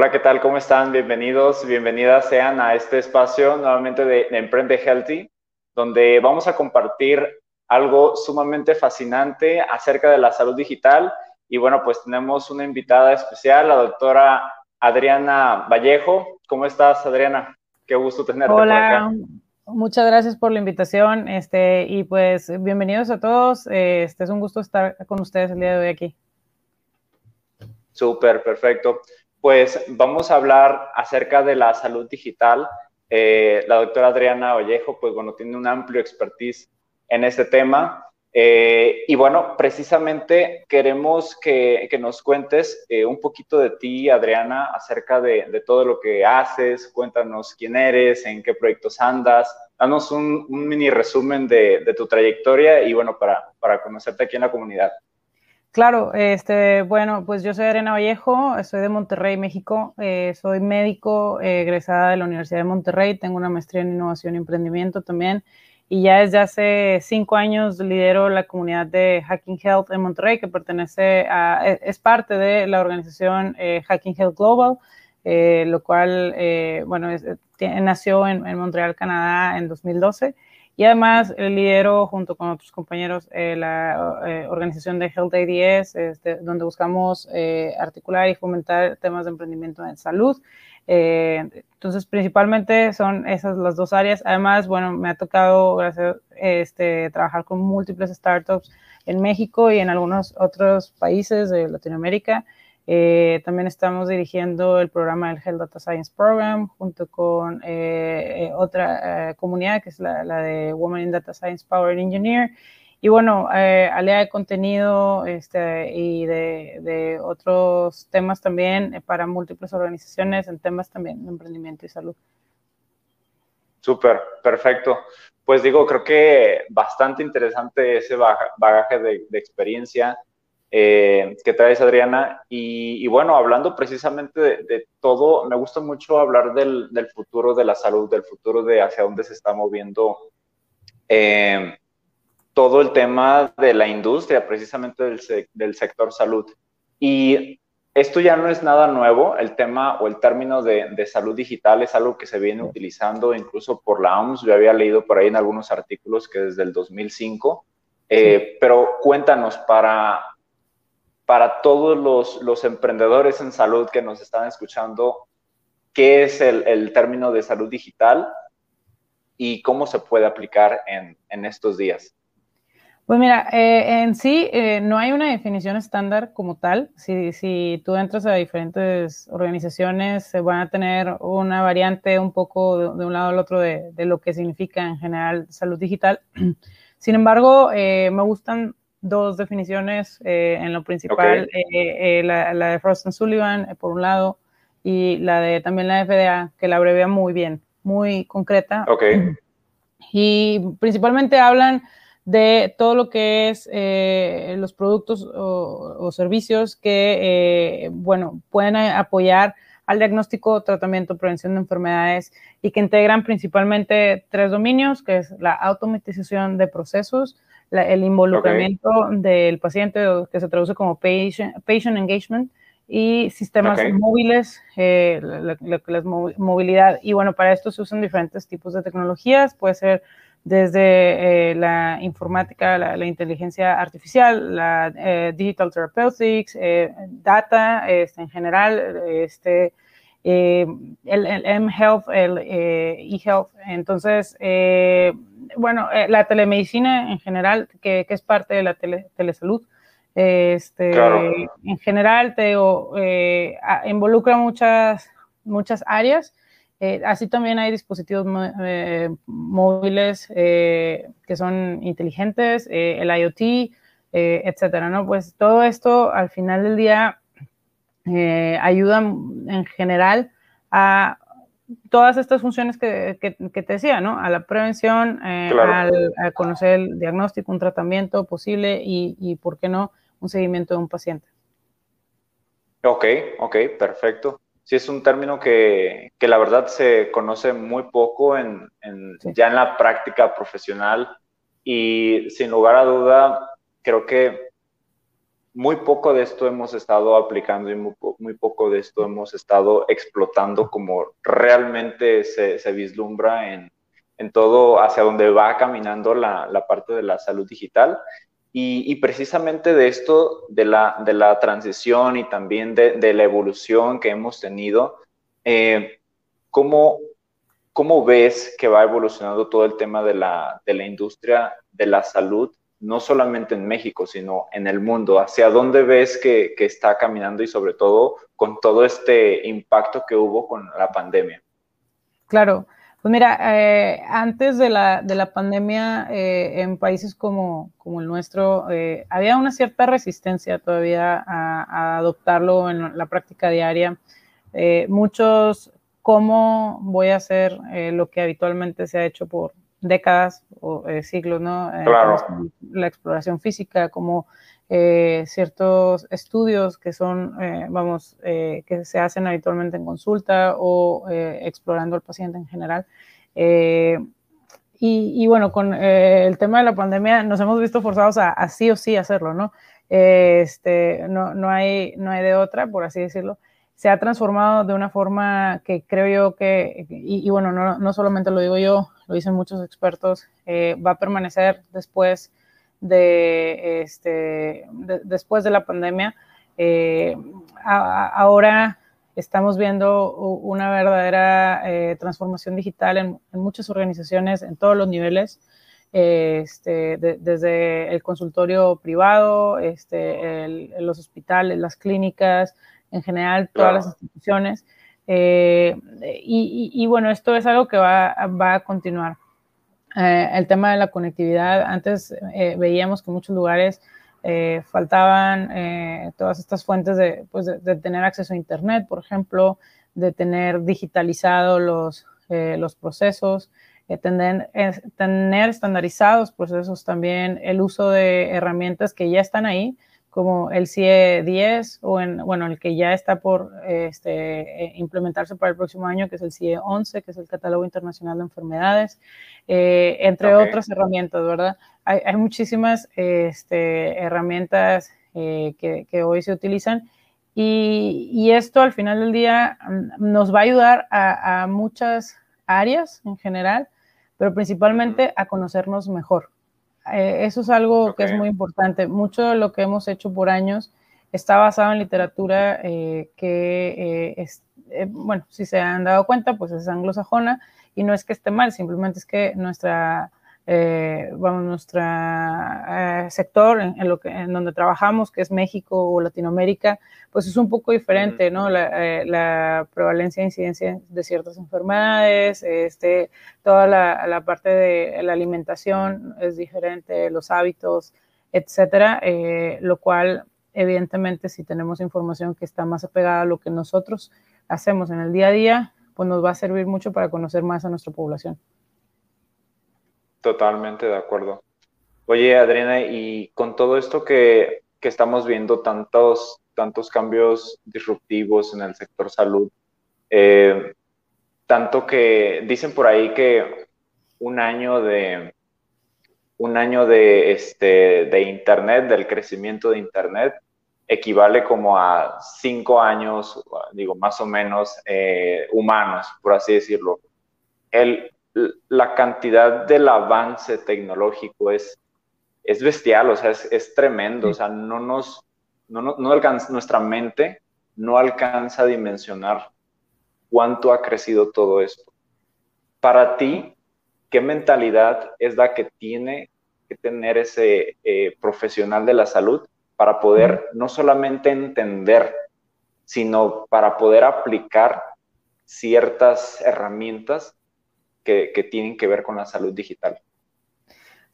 Hola, ¿qué tal? ¿Cómo están? Bienvenidos, bienvenidas sean a este espacio nuevamente de, Emprende Healthy, donde vamos a compartir algo sumamente fascinante acerca de la salud digital. Y bueno, pues tenemos una invitada especial, la doctora Adriana Vallejo. ¿Cómo estás, Adriana? Qué gusto tenerte por acá. Muchas gracias por la invitación, este, y pues bienvenidos a todos. Este es un gusto estar con ustedes el día de hoy aquí. Súper, perfecto pues vamos a hablar acerca de la salud digital. Eh, la doctora Adriana Vallejo, pues bueno, tiene un amplio expertise en este tema. Eh, y bueno, precisamente queremos que, nos cuentes eh, un poquito de ti, Adriana, acerca de, todo lo que haces. Cuéntanos quién eres, en qué proyectos andas. Danos un, mini resumen de, tu trayectoria y bueno, para conocerte aquí en la comunidad. Claro, este, bueno, pues yo soy Arena Vallejo, soy de Monterrey, México, eh, soy médico eh, egresada de la Universidad de Monterrey, tengo una maestría en innovación y emprendimiento también, y ya desde hace cinco años lidero la comunidad de Hacking Health en Monterrey, que pertenece a, e, es parte de la organización eh, Hacking Health Global, lo cual, bueno, nació en, en Montreal, Canadá en 2012. Y además eh, lidero junto con otros compañeros eh, la eh, organización de Health ADS, este, donde buscamos articular y fomentar temas de emprendimiento en salud. entonces, principalmente son esas las dos áreas. Además, bueno, me ha tocado gracias, este, trabajar con múltiples startups en México y en algunos otros países de Latinoamérica. Eh, también estamos dirigiendo el programa del Health Data Science Program junto con eh, eh, otra comunidad que es la, de Women in Data Science Power Engineer. Y bueno, alea de contenido este, y de, otros temas también para múltiples organizaciones en temas también de emprendimiento y salud. Súper, perfecto. Pues digo, creo que bastante interesante ese bagaje de experiencia eh, que traes, Adriana. Y, bueno, hablando precisamente de, todo, me gusta mucho hablar del, futuro de la salud, del futuro de hacia dónde se está moviendo eh, todo el tema de la industria, precisamente del, sector salud. Y esto ya no es nada nuevo, el tema o el término de, salud digital es algo que se viene utilizando incluso por la OMS, yo había leído por ahí en algunos artículos que desde el 2005, eh, pero cuéntanos, para, para todos los, emprendedores en salud que nos están escuchando, qué es el, término de salud digital y cómo se puede aplicar en, estos días. Pues mira, eh, en sí eh, no hay una definición estándar como tal. Si, si, tú entras a diferentes organizaciones, se van a tener una variante un poco de, un lado al otro de, lo que significa en general salud digital. Sin embargo, eh, me gustan dos definiciones eh, en lo principal, eh, eh, la, de Frost and Sullivan, por un lado, y la de también la FDA, que la abrevia muy bien, muy concreta. Y principalmente hablan de todo lo que es los productos o, servicios que, bueno, pueden apoyar al diagnóstico, tratamiento, prevención de enfermedades y que integran principalmente tres dominios, que es la automatización de procesos, el involucramiento del paciente, que se traduce como patient, patient engagement, y sistemas móviles, eh, la, movilidad. Y bueno, para esto se usan diferentes tipos de tecnologías, puede ser desde eh, la informática, la, inteligencia artificial, la eh, digital therapeutics, data este, en general, este, el, el M-Health, el e-Health. Entonces, bueno, eh, la telemedicina en general, que, es parte de la telesalud, este, en general te eh, involucra muchas, muchas áreas. Eh, así también hay dispositivos móviles que son inteligentes, el IoT, eh, etcétera, ¿no? Pues todo esto al final del día eh, ayuda en general a todas estas funciones que, te decía, ¿no? A la prevención, eh, al, a conocer el diagnóstico, un tratamiento posible y, y, ¿por qué no, un seguimiento de un paciente. Ok, ok, perfecto. Sí, es un término que, que la verdad se conoce muy poco en, en ya en la práctica profesional y sin lugar a duda creo que muy poco de esto hemos estado aplicando y muy, poco de esto hemos estado explotando como realmente se, vislumbra en, todo hacia donde va caminando la, parte de la salud digital. Y, precisamente de esto, de la, de la transición y también de, la evolución que hemos tenido, eh, ¿cómo, ¿cómo, ves que va evolucionando todo el tema de la, de la industria de la salud no solamente en México, sino en el mundo? ¿Hacia dónde ves que, está caminando y sobre todo con todo este impacto que hubo con la pandemia? Claro, pues mira, eh, antes de la, de la pandemia eh, en países como, como el nuestro, eh, había una cierta resistencia todavía a, adoptarlo en la práctica diaria. muchos, ¿cómo voy a hacer lo que habitualmente se ha hecho por décadas o eh, siglos, ¿no? Eh, claro. La exploración física, como eh, ciertos estudios que son, vamos, que se hacen habitualmente en consulta o explorando al paciente en general. Y, bueno, con el tema de la pandemia nos hemos visto forzados a, sí o sí hacerlo, ¿no? este, no, no, hay, no hay de otra, por así decirlo se ha transformado de una forma que creo yo que, y, bueno, no, no, solamente lo digo yo, lo dicen muchos expertos, eh, va a permanecer después de, este, después de la pandemia. Eh, ahora estamos viendo una verdadera eh, transformación digital en, muchas organizaciones, en todos los niveles. Este, desde el consultorio privado, este, los hospitales, las clínicas, en general todas las instituciones. Eh, y, bueno, esto es algo que va, va a continuar. Eh, el tema de la conectividad, antes eh, veíamos que en muchos lugares faltaban todas estas fuentes de, pues de, tener acceso a Internet, por ejemplo, de tener digitalizado los, los procesos, tener, tener estandarizados procesos también, el uso de herramientas que ya están ahí, como el CIE 10 o en, bueno, el que ya está por este, eh, implementarse para el próximo año, que es el CIE 11, que es el Catálogo Internacional de Enfermedades, eh, entre otras herramientas, ¿verdad? Hay, hay muchísimas este, herramientas eh, que, que, hoy se utilizan y, y, esto al final del día mm, nos va a ayudar a, a muchas áreas en general, pero principalmente a conocernos mejor. Eh, eso es algo que es muy importante. Mucho de lo que hemos hecho por años está basado en literatura eh, que, eh, es, bueno, si se han dado cuenta, pues es anglosajona y no es que esté mal, simplemente es que nuestra eh, vamos, nuestro eh, sector en, lo que, en donde trabajamos, que es México o Latinoamérica, pues es un poco diferente, ¿no? La, eh, prevalencia e incidencia de ciertas enfermedades, este, toda la, parte de la alimentación es diferente, los hábitos, etcétera, lo cual, evidentemente, si tenemos información que está más apegada a lo que nosotros hacemos en el día a día, pues nos va a servir mucho para conocer más a nuestra población. Totalmente de acuerdo. Oye, Adriana, y con todo esto que, estamos viendo, tantos, tantos cambios disruptivos en el sector salud, eh, tanto que dicen por ahí que un año de un año de, este, de Internet, del crecimiento de Internet, equivale como a cinco años, digo, más o menos, eh, humanos, por así decirlo. El, la cantidad del avance tecnológico es, es bestial, o sea, es, tremendo, o sea, no nos, no, no, alcanza, nuestra mente no alcanza a dimensionar cuánto ha crecido todo esto. Para ti, ¿qué mentalidad es la que tiene que tener ese eh, profesional de la salud para poder no solamente entender, sino para poder aplicar ciertas herramientas que, tienen que ver con la salud digital.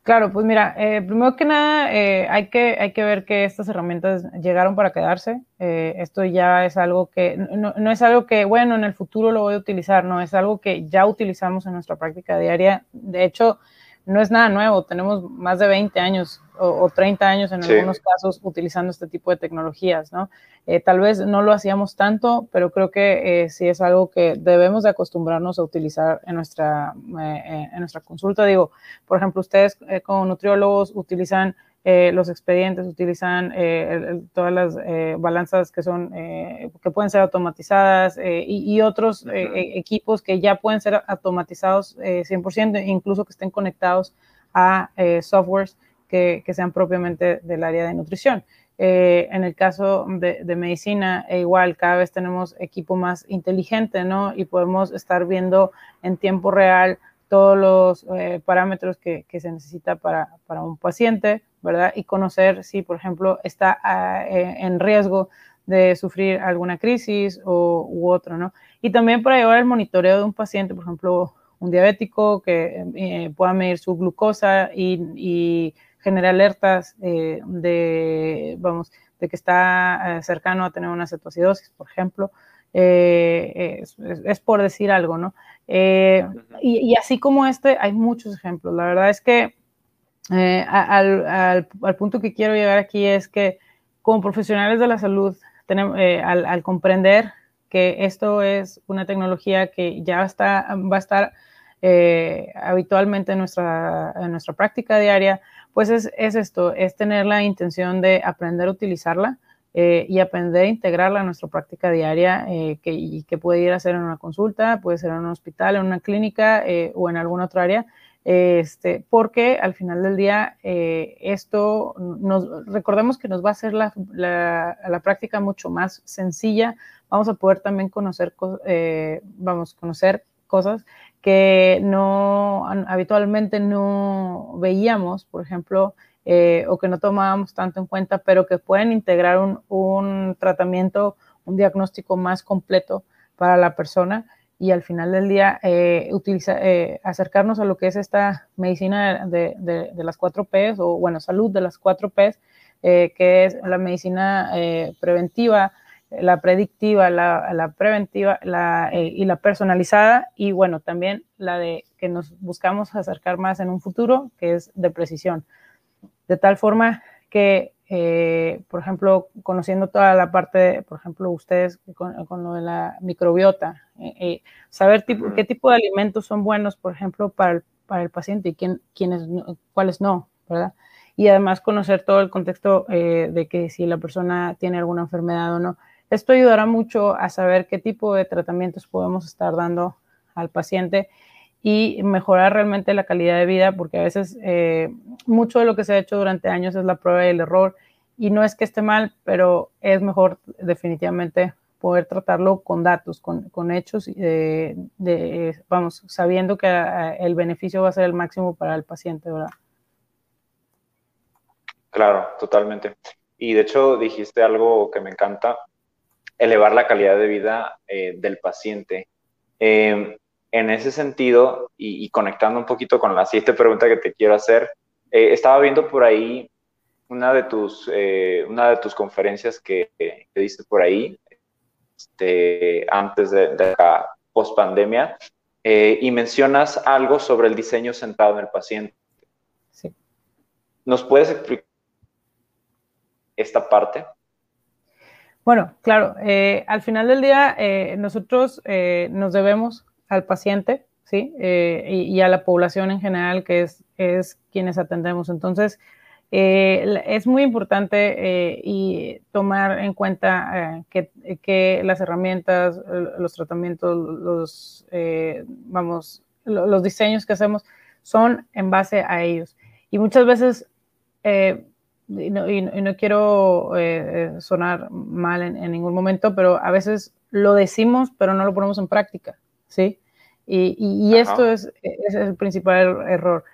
Claro, pues mira, eh, primero que nada eh, hay, que, hay que ver que estas herramientas llegaron para quedarse. Eh, esto ya es algo que, no, no, es algo que, bueno, en el futuro lo voy a utilizar, no, es algo que ya utilizamos en nuestra práctica diaria. De hecho, no es nada nuevo, tenemos más de 20 años o, 30 años en algunos casos utilizando este tipo de tecnologías, ¿no? Eh, tal vez no lo hacíamos tanto, pero creo que eh, sí es algo que debemos de acostumbrarnos a utilizar en nuestra, eh, en nuestra consulta. Digo, por ejemplo, ustedes como nutriólogos utilizan los expedientes, utilizan todas las balanzas que son, que pueden ser automatizadas y, otros equipos que ya pueden ser automatizados 100%, incluso que estén conectados a softwares que, sean propiamente del área de nutrición. Eh, en el caso de, medicina, e igual, cada vez tenemos equipo más inteligente, ¿no? Y podemos estar viendo en tiempo real todos los eh, parámetros que, se necesita para, un paciente, ¿verdad? Y conocer si, por ejemplo, está eh, en riesgo de sufrir alguna crisis o, u otro, ¿no? Y también para llevar el monitoreo de un paciente, por ejemplo, un diabético que pueda medir su glucosa y genera alertas eh, de, vamos, de que está eh, cercano a tener una cetoacidosis, por ejemplo. Eh, es, por decir algo, ¿no? Y, así como este, hay muchos ejemplos. La verdad es que al, al, punto que quiero llegar aquí es que como profesionales de la salud, tenemos, al, al, comprender que esto es una tecnología que ya está, va a estar habitualmente en nuestra, en nuestra práctica diaria, pues es, esto, es tener la intención de aprender a utilizarla eh, y aprender a integrarla a nuestra práctica diaria, eh, que, y que puede ir a hacer en una consulta, puede ser en un hospital, en una clínica eh, o en alguna otra área. Este, porque al final del día esto nos recordemos que nos va a hacer la, la, práctica mucho más sencilla. Vamos a poder también conocer vamos conocer cosas que no habitualmente no veíamos, por ejemplo, eh, o que no tomábamos tanto en cuenta, pero que pueden integrar un, tratamiento, un diagnóstico más completo para la persona y al final del día eh, eh, acercarnos a lo que es esta medicina de, de, las cuatro P's o bueno, salud de las cuatro P's, que es la medicina preventiva, la predictiva, la, preventiva la, eh, y la personalizada y bueno, también la de que nos buscamos acercar más en un futuro, que es de precisión. De tal forma que, eh, por ejemplo, conociendo toda la parte, por ejemplo, ustedes con, lo de la microbiota, eh, saber tipo, qué tipo de alimentos son buenos, por ejemplo, para el, para el paciente y quién, quiénes, cuáles no, ¿verdad? Y además conocer todo el contexto de que si la persona tiene alguna enfermedad o no esto ayudará mucho a saber qué tipo de tratamientos podemos estar dando al paciente y mejorar realmente la calidad de vida, porque a veces eh, mucho de lo que se ha hecho durante años es la prueba y el error, y no es que esté mal, pero es mejor definitivamente poder tratarlo con datos, con, con hechos, de, vamos, sabiendo que eh, el beneficio va a ser el máximo para el paciente, ¿verdad? Claro, totalmente. Y de hecho dijiste algo que me encanta, elevar la calidad de vida eh, del paciente. Em, en ese sentido, y, conectando un poquito con la siguiente pregunta que te quiero hacer, eh, estaba viendo por ahí una de tus, eh, una de tus conferencias que, que, diste por ahí, este, antes de, de la post-pandemia, y mencionas algo sobre el diseño centrado en el paciente. Sí. ¿Nos puedes explicar esta parte? Bueno, claro, eh, al final del día eh, nosotros eh, nos debemos al paciente, ¿sí? Y, a la población en general, que es, es quienes atendemos. Entonces, es muy importante y tomar en cuenta que, que, las herramientas, los tratamientos, los, vamos, los diseños que hacemos son en base a ellos. Y muchas veces y no, quiero eh, eh, sonar mal en, ningún momento, pero a veces lo decimos, pero no lo ponemos en práctica, ¿sí? Y, esto es, el principal error.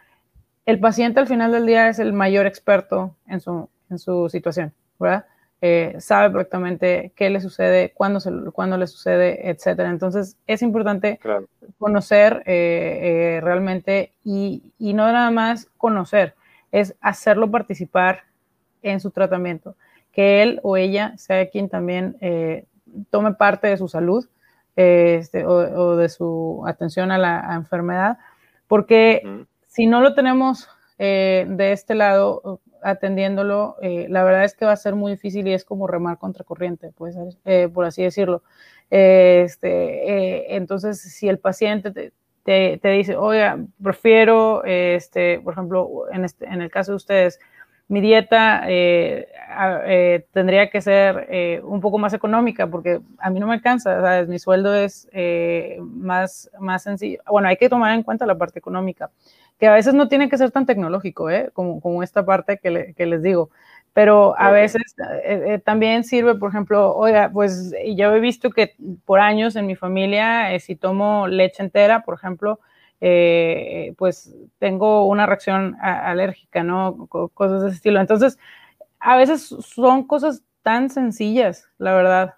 El paciente al final del día es el mayor experto en su, en su situación, ¿verdad? Eh, sabe perfectamente qué le sucede, cuándo, se, cuándo le sucede, etcétera. Entonces, es importante conocer realmente y, y no nada más conocer, es hacerlo participar en su tratamiento, que él o ella sea quien también eh, tome parte de su salud este, o, de su atención a la enfermedad, porque si no lo tenemos eh, de este lado atendiéndolo, eh, la verdad es que va a ser muy difícil y es como remar contra corriente, pues, por así decirlo. Este, entonces, si el paciente te, dice, oiga, prefiero, este, por ejemplo, en, este, en el caso de ustedes, mi dieta eh, eh, tendría que ser eh, un poco más económica porque a mí no me alcanza, ¿sabes? Mi sueldo es más, más sencillo. Bueno, hay que tomar en cuenta la parte económica, que a veces no tiene que ser tan tecnológico, como, como esta parte que, que les digo pero a veces también sirve, por ejemplo, oiga, pues yo he visto que por años en mi familia, si tomo leche entera, por ejemplo, eh, pues tengo una reacción alérgica, ¿no? Cosas de ese estilo. Entonces, a veces son cosas tan sencillas, la verdad,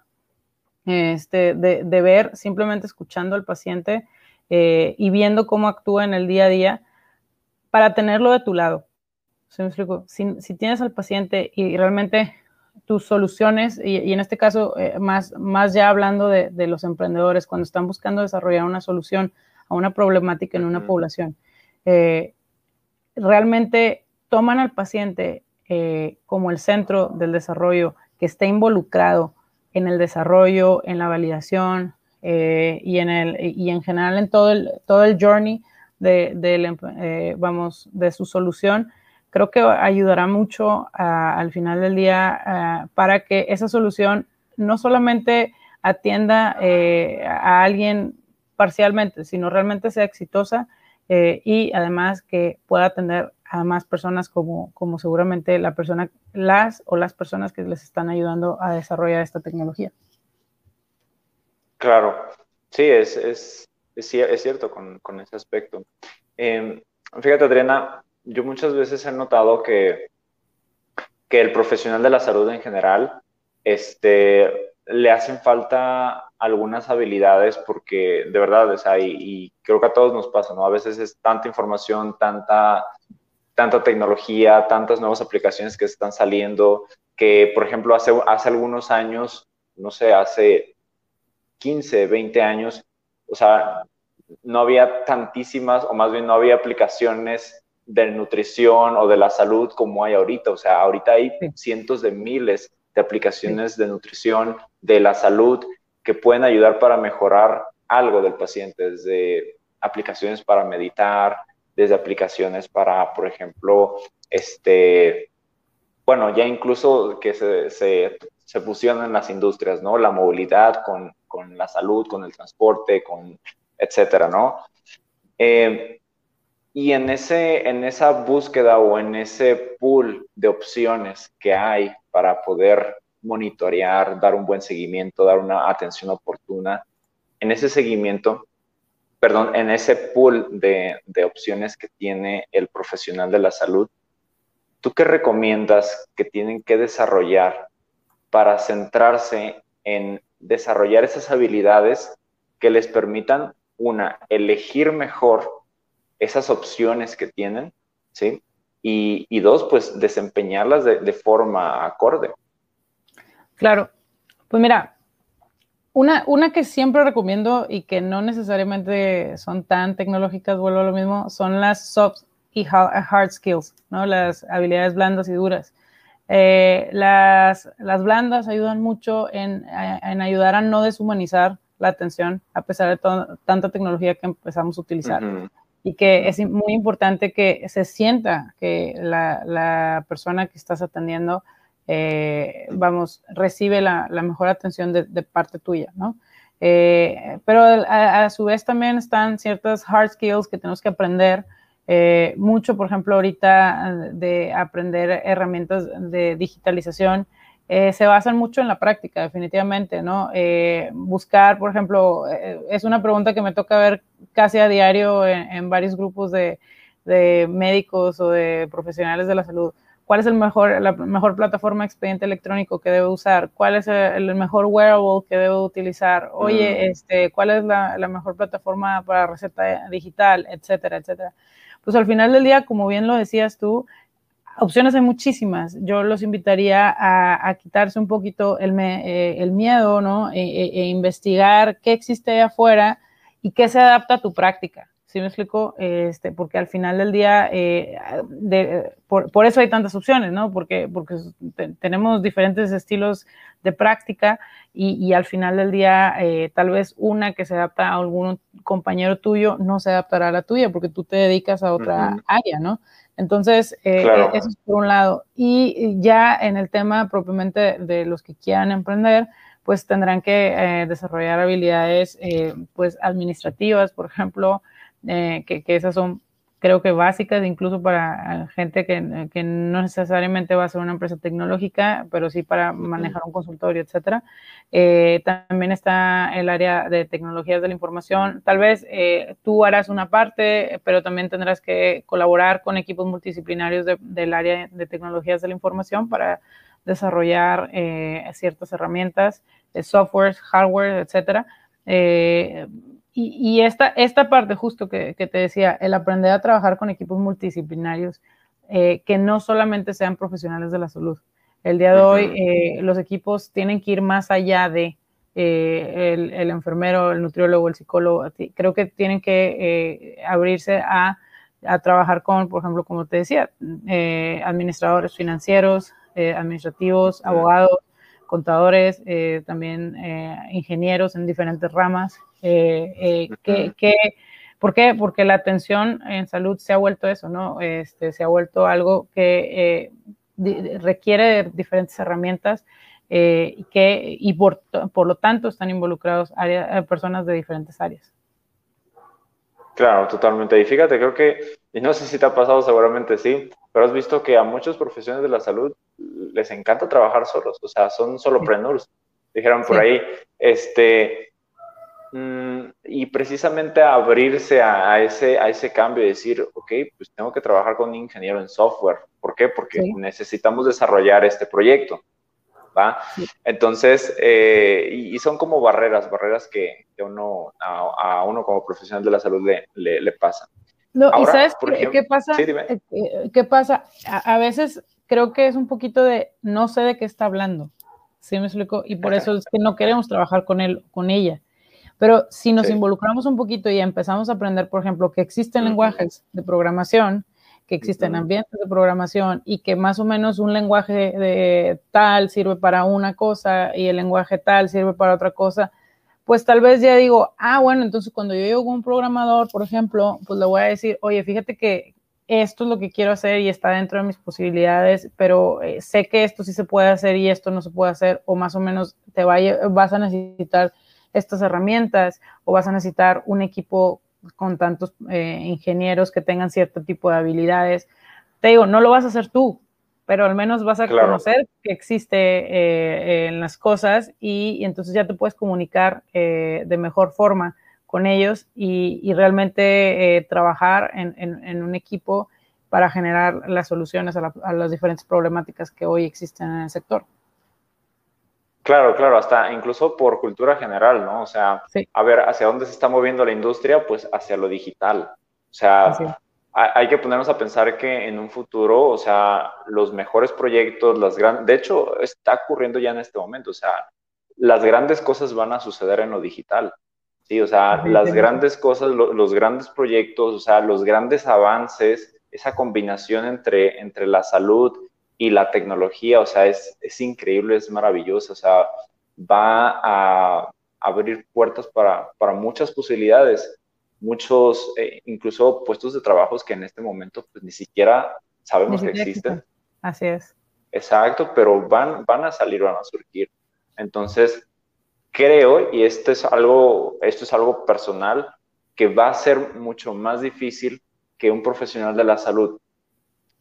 este, de, ver, simplemente escuchando al paciente eh, y viendo cómo actúa en el día a día para tenerlo de tu lado. ¿Sí me explico? Si, tienes al paciente y realmente tus soluciones, y, en este caso, eh, más, más ya hablando de, los emprendedores, cuando están buscando desarrollar una solución a una problemática en una población. Eh, realmente toman al paciente eh, como el centro del desarrollo, que esté involucrado en el desarrollo, en la validación eh, y, en el, y en general en todo el, todo el journey de, vamos, de su solución, creo que ayudará mucho al final del día para que esa solución no solamente atienda a alguien parcialmente, sino realmente sea exitosa eh, y además que pueda atender a más personas como, como seguramente la persona, las o las personas que les están ayudando a desarrollar esta tecnología. Claro, sí, es, es, es, cierto con, con, ese aspecto. Em, fíjate, Adriana, yo muchas veces he notado que, que el profesional de la salud en general este, le hacen falta algunas habilidades porque de verdad, o sea, y, creo que a todos nos pasa, ¿no? A veces es tanta información, tanta, tanta tecnología, tantas nuevas aplicaciones que están saliendo, que por ejemplo hace, hace algunos años, no sé, hace 15, 20 años, o sea, no había tantísimas, o más bien no había aplicaciones de nutrición o de la salud como hay ahorita. O sea, ahorita hay cientos de miles de aplicaciones de nutrición, de la salud, que pueden ayudar para mejorar algo del paciente, desde aplicaciones para meditar, desde aplicaciones para, por ejemplo, este, bueno, ya incluso que se, se, se fusionan las industrias, ¿no? La movilidad con, con, la salud, con el transporte, con etcétera, ¿no? Eh, y en, ese, en esa búsqueda o en ese pool de opciones que hay para poder monitorear, dar un buen seguimiento, dar una atención oportuna, en ese seguimiento, perdón, en ese pool de, de opciones que tiene el profesional de la salud, ¿tú qué recomiendas que tienen que desarrollar para centrarse en desarrollar esas habilidades que les permitan, una, elegir mejor esas opciones que tienen, ¿sí? Y, dos, pues desempeñarlas de, forma acorde. Claro, pues mira, una, una que siempre recomiendo y que no necesariamente son tan tecnológicas, vuelvo a lo mismo, son las soft y hard skills, ¿no? Las habilidades blandas y duras. Eh, las, las, blandas ayudan mucho en, en, ayudar a no deshumanizar la atención a pesar de tanta tecnología que empezamos a utilizar y que es muy importante que se sienta que la, persona que estás atendiendo, eh, vamos, recibe la, mejor atención de, parte tuya, ¿no? Eh, pero a, su vez también están ciertas hard skills que tenemos que aprender. Eh, mucho, por ejemplo, ahorita de aprender herramientas de digitalización eh, se basan mucho en la práctica, definitivamente, ¿no? Eh, buscar, por ejemplo, eh, es una pregunta que me toca ver casi a diario en, varios grupos de, médicos o de profesionales de la salud. ¿Cuál es el mejor, la mejor plataforma de expediente electrónico que debo usar? ¿Cuál es el, mejor wearable que debo utilizar? Oye, mm. este, ¿cuál es la, la mejor plataforma para receta digital? Etcétera, etcétera. Pues al final del día, como bien lo decías tú, opciones hay muchísimas. Yo los invitaría a, quitarse un poquito el, eh, el miedo, ¿no? E, e, e, investigar qué existe allá afuera y qué se adapta a tu práctica. ¿Sí me explico? Este, porque al final del día, eh, por, eso hay tantas opciones, ¿no? Porque, porque tenemos diferentes estilos de práctica y, al final del día, eh, tal vez una que se adapta a algún compañero tuyo no se adaptará a la tuya porque tú te dedicas a otra área, ¿no? Entonces, eh, eh, eso es por un lado. Y ya en el tema propiamente de los que quieran emprender, pues tendrán que desarrollar habilidades pues administrativas, por ejemplo, que, que, esas son creo que básicas incluso para gente que, no necesariamente va a ser una empresa tecnológica, pero sí para manejar un consultorio, etcétera. Eh, también está el área de tecnologías de la información. Tal vez eh, tú harás una parte, pero también tendrás que colaborar con equipos multidisciplinarios del área de tecnologías de la información para desarrollar eh, ciertas herramientas, software, hardware, etcétera. Y, esta, esta parte justo que, te decía, el aprender a trabajar con equipos multidisciplinarios, eh, que no solamente sean profesionales de la salud. El día de hoy eh, los equipos tienen que ir más allá de eh, el, enfermero, el nutriólogo, el psicólogo. Creo que tienen que abrirse a, a, trabajar con, por ejemplo, como te decía, administradores financieros, administrativos, abogados, contadores, también ingenieros en diferentes ramas. Eh, eh, que, ¿Por qué? Porque la atención en salud se ha vuelto eso, ¿no? Este, se ha vuelto algo que eh, requiere diferentes herramientas y que, y por, por, lo tanto están involucrados personas de diferentes áreas. Claro, totalmente. Y fíjate, creo que, y no sé si te ha pasado, seguramente sí, pero has visto que a muchos profesionales de la salud les encanta trabajar solos, o sea, son solopreneurs, dijeron por ahí, este, y precisamente abrirse a, ese, a ese cambio y decir, ok, pues tengo que trabajar con un ingeniero en software. ¿Por qué? Porque necesitamos desarrollar este proyecto. ¿va? Entonces, eh, y, son como barreras, barreras que, uno, a, uno como profesional de la salud le, le, pasan. No, ¿y sabes qué, pasa? Eh, eh, ¿Qué pasa? A, veces creo que es un poquito de no sé de qué está hablando. ¿Sí me explico? Y por eso es que no queremos trabajar con él, con ella. Pero si nos involucramos un poquito y empezamos a aprender, por ejemplo, que existen lenguajes de programación, que existen ambientes de programación y que más o menos un lenguaje de tal sirve para una cosa y el lenguaje tal sirve para otra cosa, pues tal vez ya digo, ah, bueno, entonces cuando yo llego con un programador, por ejemplo, pues le voy a decir, oye, fíjate que esto es lo que quiero hacer y está dentro de mis posibilidades, pero eh, sé que esto sí se puede hacer y esto no se puede hacer, o más o menos te vas a necesitar estas herramientas o vas a necesitar un equipo con tantos eh, ingenieros que tengan cierto tipo de habilidades. Te digo, no lo vas a hacer tú, pero al menos vas a conocer que existe eh, en las cosas y, entonces ya te puedes comunicar eh, de mejor forma con ellos y, realmente trabajar en, un equipo para generar las soluciones a las diferentes problemáticas que hoy existen en el sector. Claro, claro, hasta incluso por cultura general, ¿no? O sea, a ver, ¿hacia dónde se está moviendo la industria? Pues hacia lo digital. O sea, hay que ponernos a pensar que en un futuro, o sea, los mejores proyectos, las grandes, de hecho, está ocurriendo ya en este momento, o sea, las grandes cosas van a suceder en lo digital. Sí, o sea, las grandes cosas, los grandes proyectos, o sea, los grandes avances, esa combinación entre, entre la salud y la tecnología, o sea, es, es increíble, es maravilloso, o sea, va a abrir puertas para, para muchas posibilidades, muchos, eh, incluso puestos de trabajos que en este momento pues ni siquiera sabemos que existen. Así es. Exacto, pero van, van a salir, van a surgir. Entonces, creo, y esto es algo, esto es algo personal, que va a ser mucho más difícil que un profesional de la salud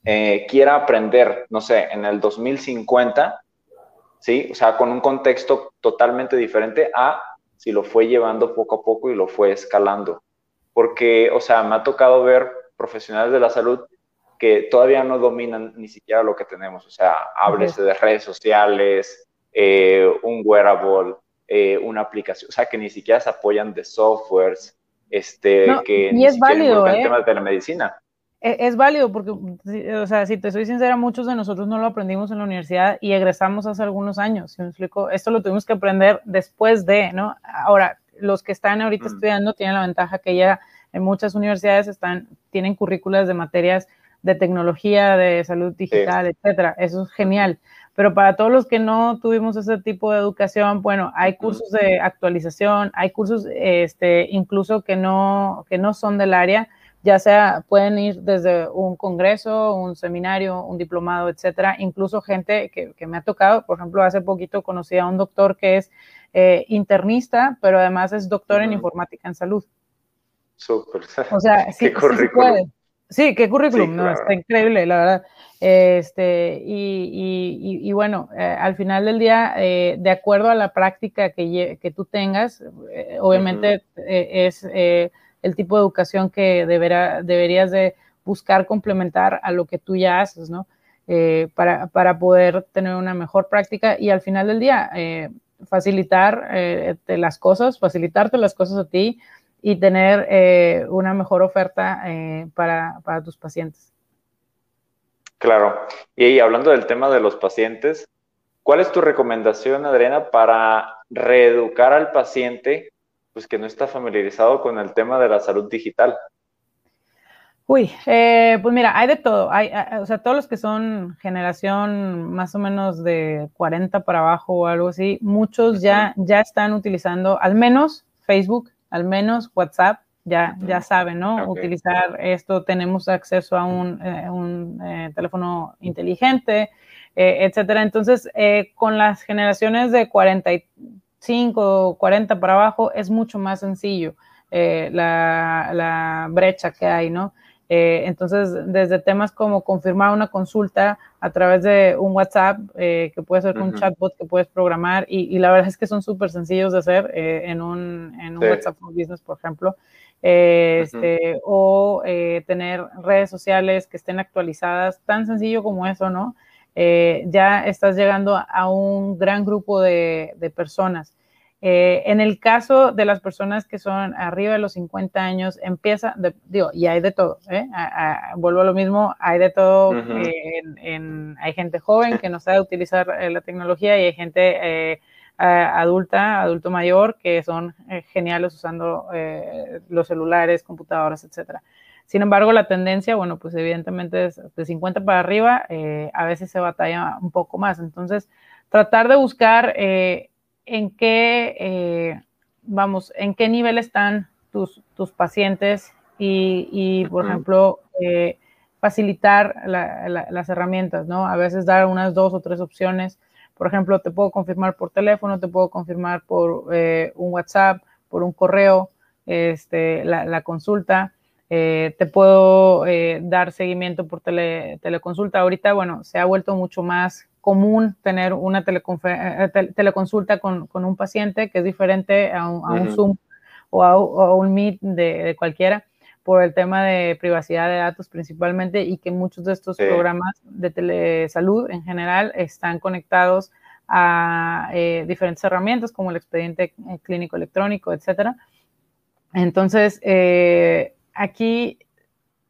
eh, quiera aprender, no sé, en el 2050, ¿sí? O sea, con un contexto totalmente diferente a si lo fue llevando poco a poco y lo fue escalando. Porque, o sea, me ha tocado ver profesionales de la salud que todavía no dominan ni siquiera lo que tenemos. O sea, háblese de redes sociales, eh, un wearable, eh, una aplicación, o sea, que ni siquiera se apoyan de softwares, este, que y es válido, ¿eh? temas de la medicina e, es válido porque, o sea, si te soy sincera, muchos de nosotros no lo aprendimos en la universidad y egresamos hace algunos años, ¿sí me explico? Esto lo tuvimos que aprender después de, ¿no? Ahora, los que están ahorita mm. estudiando tienen la ventaja que ya en muchas universidades están, tienen currículas de materias de tecnología, de salud digital, etcétera. Eso es genial. Pero para todos los que no tuvimos ese tipo de educación, bueno, hay cursos de actualización, hay cursos este, incluso que no, que no son del área, ya sea pueden ir desde un congreso, un seminario, un diplomado, etcétera. Incluso gente que, que me ha tocado, por ejemplo, hace poquito conocí a un doctor que es eh, internista, pero además es doctor en informática en salud. Súper. O sea, sí, sí puede. Sí, qué currículum, no, está increíble, la verdad. Este, y, y, bueno, eh, al final del día, eh, de acuerdo a la práctica que, que tú tengas, obviamente es el tipo de educación que deberá, deberías de buscar complementar a lo que tú ya haces, ¿no? para, para, poder tener una mejor práctica y al final del día, facilitar eh, las cosas, facilitarte las cosas a ti y tener eh, una mejor oferta eh, para, tus pacientes. Claro. Y hablando del tema de los pacientes, ¿cuál es tu recomendación, Adriana, para reeducar al paciente pues, que no está familiarizado con el tema de la salud digital? Uy, eh, pues mira, hay de todo. Hay, o sea, todos los que son generación más o menos de 40 para abajo o algo así, muchos ya, ya están utilizando al menos Facebook, al menos WhatsApp, ya, ya saben, ¿no? Utilizar esto, tenemos acceso a un, eh, un eh, teléfono inteligente, etcétera. Entonces, con las generaciones de 45, 40 para abajo, es mucho más sencillo la, la brecha que hay, ¿no? Eh, entonces, desde temas como confirmar una consulta a través de un WhatsApp, eh, que puede ser un chatbot que puedes programar, y, la verdad es que son súper sencillos de hacer eh, en un, en un WhatsApp for Business, por ejemplo, este, o tener redes sociales que estén actualizadas, tan sencillo como eso, ¿no? Ya estás llegando a un gran grupo de, de personas. Eh, en el caso de las personas que son arriba de los 50 años, empieza, digo, y hay de todo, ¿eh? vuelvo a lo mismo, hay de todo, hay gente joven que no sabe utilizar eh, la tecnología y hay gente adulta, adulto mayor, que son geniales usando los celulares, computadoras, etcétera. Sin embargo, la tendencia, bueno, pues evidentemente es de 50 para arriba, a veces se batalla un poco más. Entonces, tratar de buscar en qué, eh, vamos, en qué nivel están tus, tus pacientes y, por ejemplo, eh, facilitar las herramientas, ¿no? A veces dar unas dos o tres opciones. Por ejemplo, te puedo confirmar por teléfono, te puedo confirmar por eh, un WhatsApp, por un correo, este, la, consulta. Te puedo dar seguimiento por teleconsulta. Ahorita, bueno, se ha vuelto mucho más común tener una eh, teleconsulta con, un paciente que es diferente a un, Zoom o a, un Meet de, cualquiera por el tema de privacidad de datos principalmente y que muchos de estos programas de telesalud en general están conectados a eh, diferentes herramientas como el expediente eh, clínico electrónico, etcétera. Entonces, aquí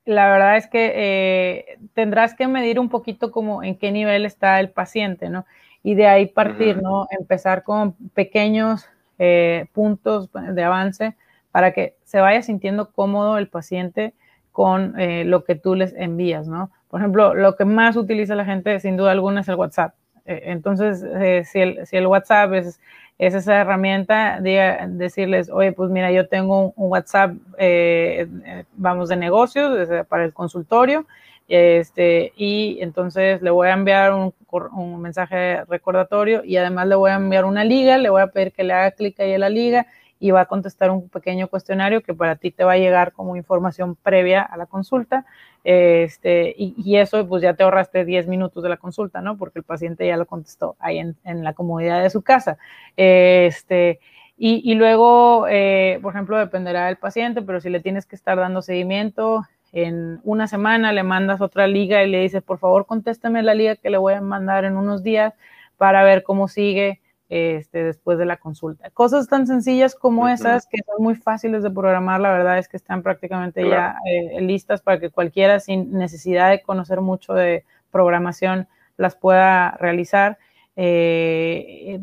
la verdad es que eh, tendrás que medir un poquito como en qué nivel está el paciente, ¿no? Y de ahí partir, ¿no? Empezar con pequeños eh, puntos de avance para que se vaya sintiendo cómodo el paciente con eh, lo que tú les envías, ¿no? Por ejemplo, lo que más utiliza la gente, sin duda alguna, es el WhatsApp. Entonces, si el, si, el, WhatsApp es es esa herramienta de decirles, oye, pues mira, yo tengo un, WhatsApp, eh, vamos, de negocios para el consultorio, este, y entonces le voy a enviar un, un, mensaje recordatorio y además le voy a enviar una liga, le voy a pedir que le haga clic ahí en la liga y va a contestar un pequeño cuestionario que para ti te va a llegar como información previa a la consulta. Este, y, eso, pues ya te ahorraste 10 minutos de la consulta, ¿no? Porque el paciente ya lo contestó ahí en, la comodidad de su casa. Este, y, luego, eh, por ejemplo, dependerá del paciente, pero si le tienes que estar dando seguimiento, en una semana le mandas otra liga y le dices, por favor, contéstame la liga que le voy a mandar en unos días para ver cómo sigue este, después de la consulta. Cosas tan sencillas como esas, que son muy fáciles de programar, la verdad es que están prácticamente ya eh, listas para que cualquiera sin necesidad de conocer mucho de programación las pueda realizar. Eh,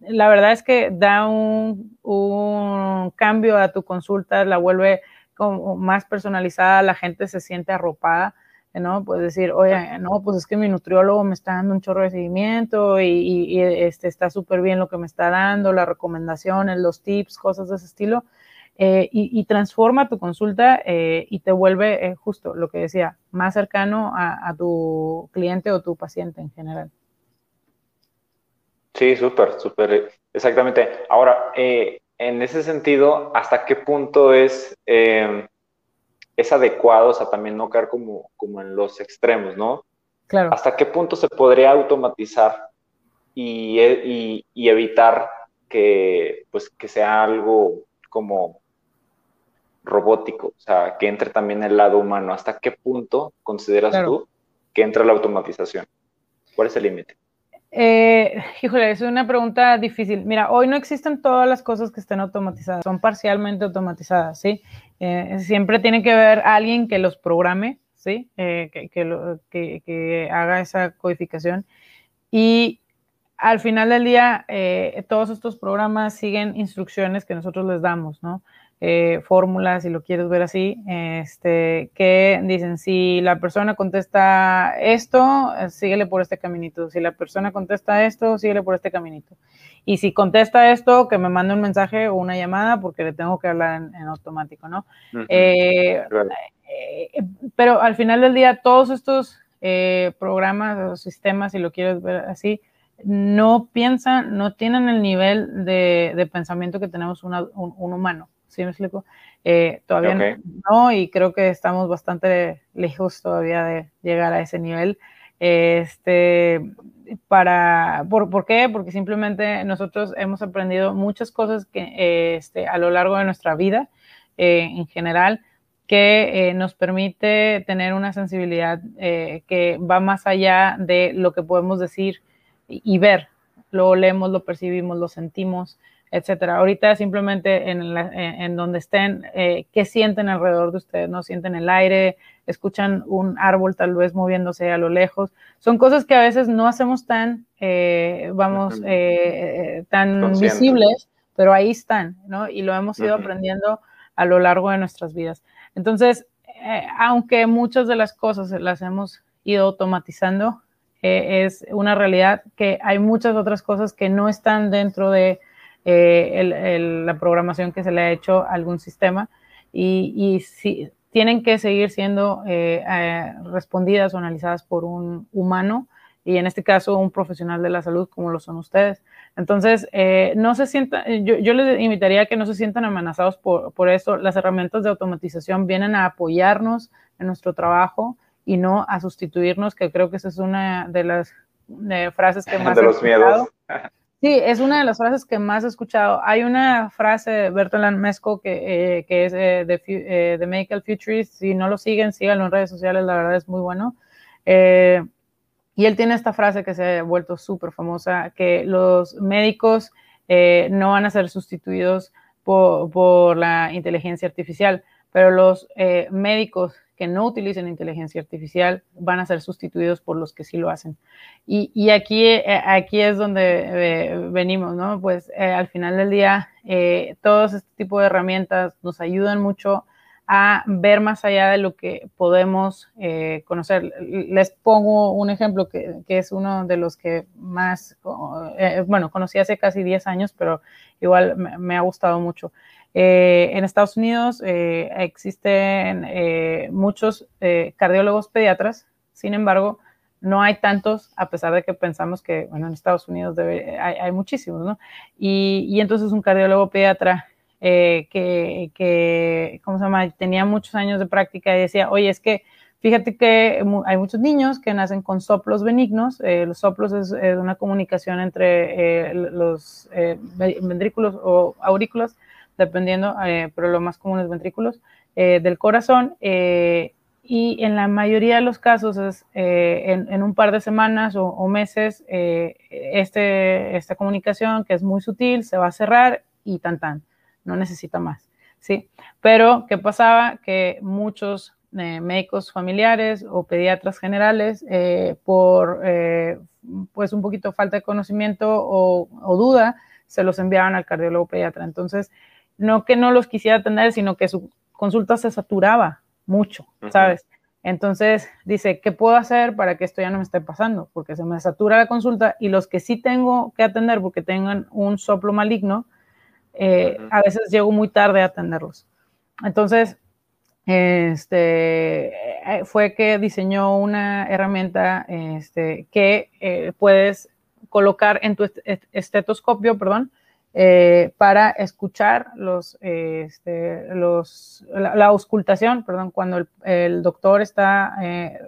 la verdad es que da un, un, cambio a tu consulta, la vuelve como más personalizada, la gente se siente arropada ¿no? Pues decir, oye, no, pues es que mi nutriólogo me está dando un chorro de seguimiento y, este, está súper bien lo que me está dando, las recomendaciones, los tips, cosas de ese estilo, eh, y, transforma tu consulta eh, y te vuelve eh, justo lo que decía, más cercano a, tu cliente o tu paciente en general. Sí, súper, súper, exactamente. Ahora, en ese sentido, ¿hasta qué punto es es adecuado, o sea, también no caer como, como en los extremos, ¿no? Claro. ¿Hasta qué punto se podría automatizar y, y, evitar que, pues, que sea algo como robótico, o sea, que entre también el lado humano? ¿Hasta qué punto consideras tú que entra la automatización? ¿Cuál es el límite? Eh, híjole, es una pregunta difícil. Mira, hoy no existen todas las cosas que estén automatizadas, son parcialmente automatizadas, ¿sí? Eh, siempre tiene que haber alguien que los programe, ¿sí? Eh, que, que, haga esa codificación. Y al final del día, eh, todos estos programas siguen instrucciones que nosotros les damos, ¿no? Eh, fórmulas, si lo quieres ver así, este, que dicen, si la persona contesta esto, eh, síguele por este caminito. Si la persona contesta esto, síguele por este caminito. Y si contesta esto, que me mande un mensaje o una llamada porque le tengo que hablar en, automático, ¿no? Eh, pero al final del día, todos estos programas o sistemas, si lo quieres ver así, no piensan, no tienen el nivel de, pensamiento que tenemos un humano. ¿Sí me explico? Eh, todavía no, y creo que estamos bastante lejos todavía de llegar a ese nivel. Este, para, ¿por, ¿por qué? Porque simplemente nosotros hemos aprendido muchas cosas que, este, a lo largo de nuestra vida eh, en general que eh, nos permite tener una sensibilidad que va más allá de lo que podemos decir y, ver. Lo leemos, lo percibimos, lo sentimos etcétera. Ahorita simplemente en, en, donde estén, eh, ¿qué sienten alrededor de ustedes? ¿No sienten el aire? ¿Escuchan un árbol tal vez moviéndose a lo lejos? Son cosas que a veces no hacemos tan, eh, vamos, eh, tan visibles, pero ahí están, ¿no? Y lo hemos ido aprendiendo a lo largo de nuestras vidas. Entonces, aunque muchas de las cosas las hemos ido automatizando, es una realidad que hay muchas otras cosas que no están dentro de eh, la programación que se le ha hecho a algún sistema y, si, tienen que seguir siendo eh, eh, respondidas o analizadas por un humano y en este caso un profesional de la salud como lo son ustedes. Entonces, no se sientan, yo, yo, les invitaría a que no se sientan amenazados por, por eso. Las herramientas de automatización vienen a apoyarnos en nuestro trabajo y no a sustituirnos, que creo que esa es una de las frases que más... De los miedos. Sí, es una de las frases que más he escuchado. Hay una frase de Bertolan Mesco que, eh, es eh, de, eh, de, Medical Futurist. Si no lo siguen, síganlo en redes sociales, la verdad es muy bueno. y él tiene esta frase que se ha vuelto súper famosa, que los médicos no van a ser sustituidos por, por, la inteligencia artificial, pero los médicos que no utilicen inteligencia artificial van a ser sustituidos por los que sí lo hacen. Y, aquí, eh, aquí es donde eh, venimos, ¿no? Pues eh, al final del día, todos este tipo de herramientas nos ayudan mucho a ver más allá de lo que podemos conocer. Les pongo un ejemplo que, es uno de los que más, bueno, conocí hace casi 10 años, pero igual me ha gustado mucho. Eh, en Estados Unidos eh, existen eh, muchos cardiólogos pediatras, sin embargo, no hay tantos, a pesar de que pensamos que, bueno, en Estados Unidos hay, muchísimos, ¿no? Y, entonces un cardiólogo pediatra que, ¿cómo se llama? Tenía muchos años de práctica y decía, oye, es que fíjate que hay muchos niños que nacen con soplos benignos. los soplos es, una comunicación entre los ventrículos o aurículos dependiendo, eh, pero lo más común es ventrículos, eh, del corazón. Eh, y en la mayoría de los casos es en, un par de semanas o, meses este, esta comunicación que es muy sutil se va a cerrar y tan tan, no necesita más. ¿sí? Pero, ¿qué pasaba? Que muchos médicos familiares o pediatras generales, por pues un poquito falta de conocimiento o, duda, se los enviaban al cardiólogo pediatra. Entonces, no que no los quisiera atender, sino que su consulta se saturaba mucho, ¿sabes? Entonces dice, ¿qué puedo hacer para que esto ya no me esté pasando? Porque se me satura la consulta y los que sí tengo que atender porque tengan un soplo maligno, eh, a veces llego muy tarde a atenderlos. Entonces, este, eh, fue que diseñó una herramienta este, que eh, puedes colocar en tu estetoscopio, perdón, para escuchar los, este, los, la, auscultación, perdón, cuando el, doctor está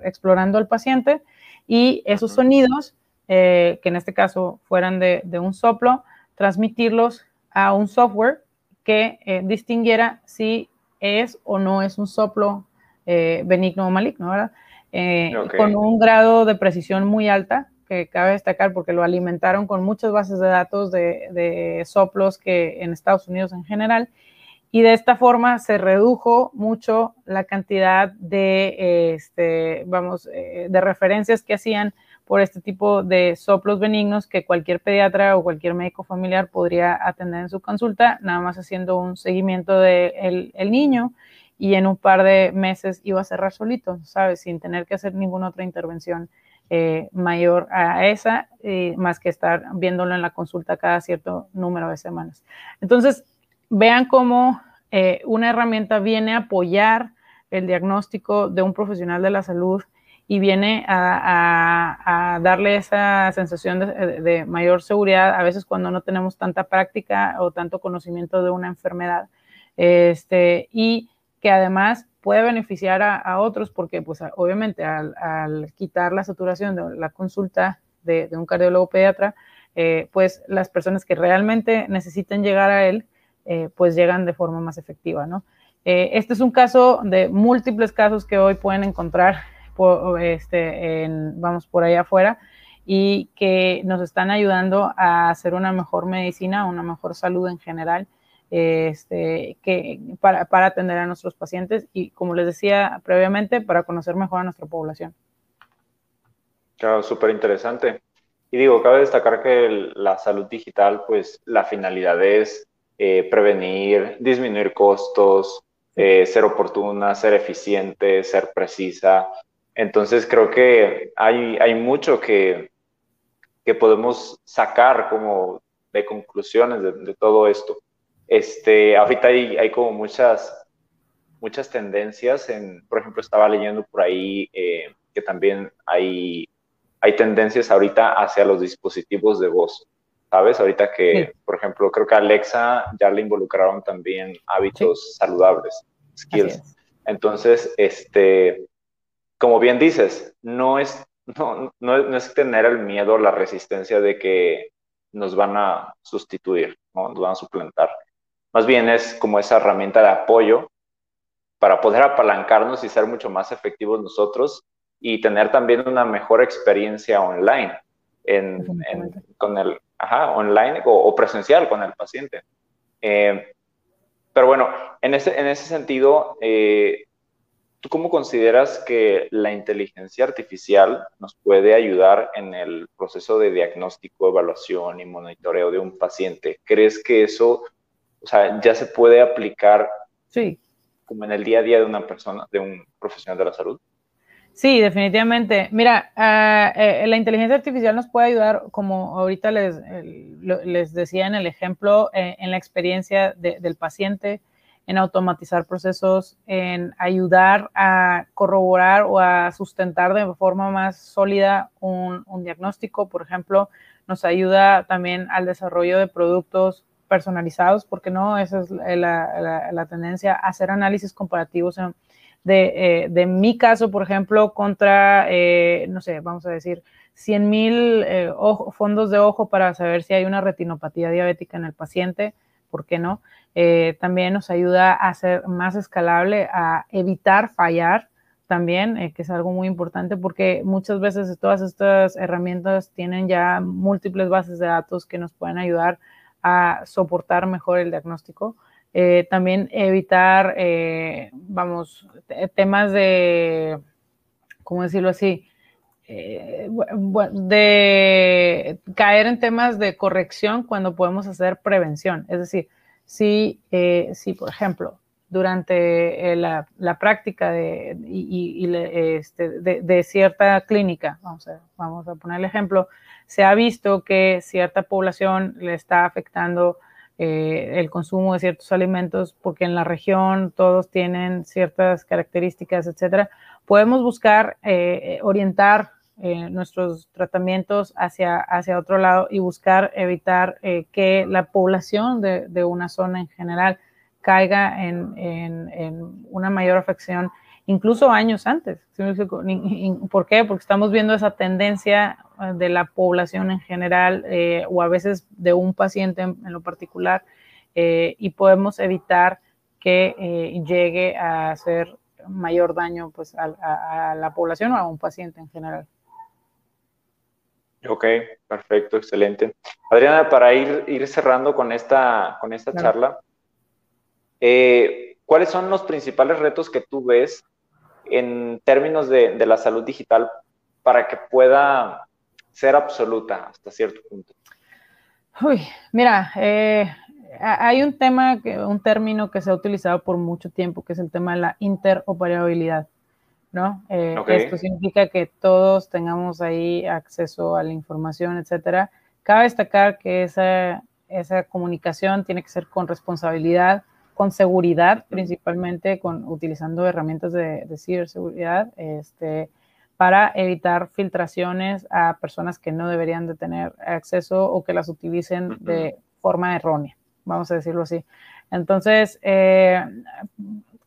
explorando al paciente y esos sonidos, que en este caso fueran de, de un soplo, transmitirlos a un software que eh, distinguiera si es o no es un soplo eh, benigno o maligno, ¿verdad? Eh, con un grado de precisión muy alta, cabe destacar porque lo alimentaron con muchas bases de datos de, soplos que en Estados Unidos en general, y de esta forma se redujo mucho la cantidad de, este, vamos, de referencias que hacían por este tipo de soplos benignos que cualquier pediatra o cualquier médico familiar podría atender en su consulta, nada más haciendo un seguimiento del el niño y en un par de meses iba a cerrar solito, ¿sabes? Sin tener que hacer ninguna otra intervención eh, mayor a esa, más que estar viéndolo en la consulta cada cierto número de semanas. Entonces, vean cómo eh, una herramienta viene a apoyar el diagnóstico de un profesional de la salud y viene a, darle esa sensación de, mayor seguridad, a veces cuando no tenemos tanta práctica o tanto conocimiento de una enfermedad, este, y que además puede beneficiar a, otros porque, pues, obviamente, al, quitar la saturación de la consulta de, un cardiólogo pediatra, eh, pues las personas que realmente necesiten llegar a él, eh, pues llegan de forma más efectiva, ¿no? Eh, este es un caso de múltiples casos que hoy pueden encontrar este, vamos por allá afuera, y que nos están ayudando a hacer una mejor medicina, una mejor salud en general, este, que, para, para atender a nuestros pacientes y, como les decía previamente, para conocer mejor a nuestra población. Claro, súper interesante. Y digo, cabe destacar que la salud digital, pues la finalidad es eh, prevenir, disminuir costos, eh, ser oportuna, ser eficiente, ser precisa, entonces creo que hay, hay mucho que, que podemos sacar como de conclusiones de, todo esto. Este, ahorita hay, hay, como muchas, muchas tendencias, en, por ejemplo, estaba leyendo por ahí eh, que también hay, hay tendencias ahorita hacia los dispositivos de voz, ¿sabes? Ahorita que, por ejemplo, creo que Alexa ya le involucraron también hábitos saludables, skills. Entonces, este, como bien dices, no es, no, no, es tener el miedo, la resistencia de que nos van a sustituir, ¿no? nos van a suplantar. Más bien es como esa herramienta de apoyo para poder apalancarnos y ser mucho más efectivos nosotros y tener también una mejor experiencia online, en, con el, ajá, online o, presencial con el paciente. Eh, pero bueno, en ese, en ese sentido, eh, ¿Tú cómo consideras que la inteligencia artificial nos puede ayudar en el proceso de diagnóstico, evaluación y monitoreo de un paciente? ¿Crees que eso, o sea, ya se puede aplicar sí. como en el día a día de una persona, de un profesional de la salud? Sí, definitivamente. Mira, eh, la inteligencia artificial nos puede ayudar, como ahorita les, les decía en el ejemplo, eh, en la experiencia del paciente en automatizar procesos, en ayudar a corroborar o a sustentar de forma más sólida un, diagnóstico. Por ejemplo, nos ayuda también al desarrollo de productos personalizados, porque no, esa es la, tendencia, a hacer análisis comparativos de, eh, de, mi caso, por ejemplo, contra, eh, no sé, vamos a decir, 100 mil eh, fondos de ojo para saber si hay una retinopatía diabética en el paciente, ¿por qué no? También nos ayuda a ser más escalable, a evitar fallar también, que es algo muy importante porque muchas veces todas estas herramientas tienen ya múltiples bases de datos que nos pueden ayudar a soportar mejor el diagnóstico. Eh, también evitar, vamos, temas de, ¿cómo decirlo así? de caer en temas de corrección cuando podemos hacer prevención. Es decir, si, si por ejemplo, durante eh, la, práctica de, este, de, cierta clínica, vamos a, vamos a poner el ejemplo, se ha visto que cierta población le está afectando eh, el consumo de ciertos alimentos porque en la región todos tienen ciertas características, etcétera. Podemos buscar eh, orientar nuestros tratamientos hacia, hacia otro lado y buscar evitar que la población de, de una zona en general caiga en, una mayor afección, incluso años antes. ¿Por qué? Porque estamos viendo esa tendencia eh, de la población en general eh, o a veces de un paciente en, lo particular eh, y podemos evitar que llegue a hacer mayor daño pues, a, la población o a un paciente en general. Ok, perfecto, excelente. Adriana, para ir, ir cerrando con esta, con esta charla, ¿Cuáles son los principales retos que tú ves en términos de, la salud digital para que pueda ser absoluta hasta cierto punto? Uy, mira, eh, hay un tema, un término que se ha utilizado por mucho tiempo, que es el tema de la interoperabilidad, ¿no? Eh, esto significa que todos tengamos ahí acceso a la información, etcétera. Cabe destacar que esa, esa comunicación tiene que ser con responsabilidad, con seguridad, principalmente con utilizando herramientas de, ciberseguridad, este, para evitar filtraciones a personas que no deberían de tener acceso o que las utilicen de forma errónea, vamos a decirlo así. Entonces, eh,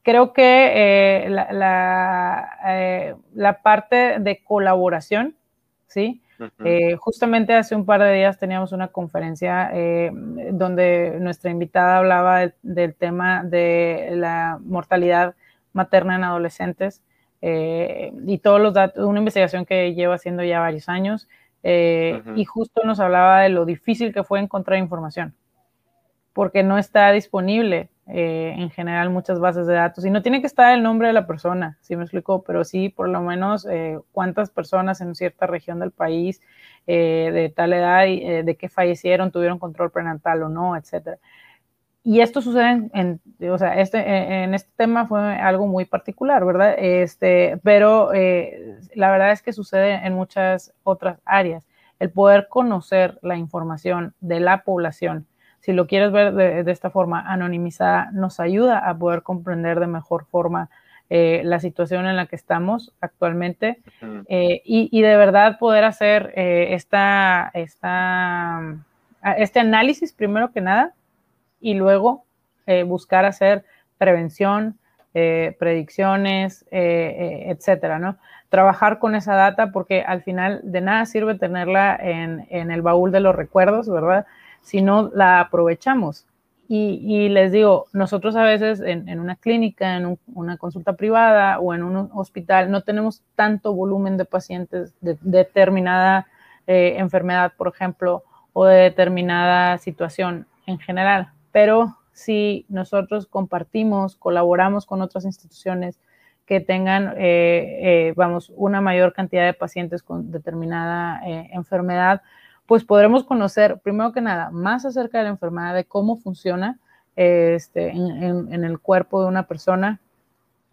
creo que eh, la, eh, la, parte de colaboración, ¿sí? Eh, justamente hace un par de días teníamos una conferencia eh, donde nuestra invitada hablaba del tema de la mortalidad materna en adolescentes eh, y todos los datos, una investigación que lleva haciendo ya varios años y justo nos hablaba de lo difícil que fue encontrar información porque no está disponible eh, en general muchas bases de datos y no tiene que estar el nombre de la persona, si me explico, pero sí por lo menos eh, cuántas personas en cierta región del país eh, de tal edad y de que fallecieron, tuvieron control prenatal o no, etcétera. Y esto sucede en, o sea, este, este tema fue algo muy particular, ¿verdad? Este, pero la verdad es que sucede en muchas otras áreas. El poder conocer la información de la población, si lo quieres ver de, esta forma anonimizada, nos ayuda a poder comprender de mejor forma eh, la situación en la que estamos actualmente eh, y, de verdad poder hacer eh, esta, esta, este análisis primero que nada y luego buscar hacer prevención, predicciones, etcétera, ¿no? Trabajar con esa data porque al final de nada sirve tenerla en, en el baúl de los recuerdos, ¿verdad? Si no la aprovechamos. Y, les digo, nosotros a veces en, una clínica, en una consulta privada o en un hospital no tenemos tanto volumen de pacientes de, determinada eh, enfermedad, por ejemplo, o de determinada situación en general. Pero si nosotros compartimos, colaboramos con otras instituciones que tengan, eh, eh, vamos, una mayor cantidad de pacientes con determinada enfermedad, pues podremos conocer, primero que nada, más acerca de la enfermedad, de cómo funciona este, en, el cuerpo de una persona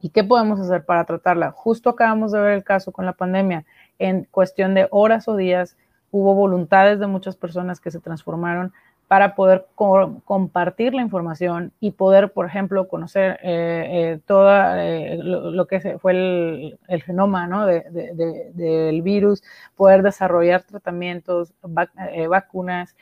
y qué podemos hacer para tratarla. Justo acabamos de ver el caso con la pandemia. En cuestión de horas o días, hubo voluntades de muchas personas que se transformaron para poder compartir la información y poder, por ejemplo, conocer eh, eh, todo eh, lo, que fue el, genoma ¿no? del virus, poder desarrollar tratamientos, vacunas,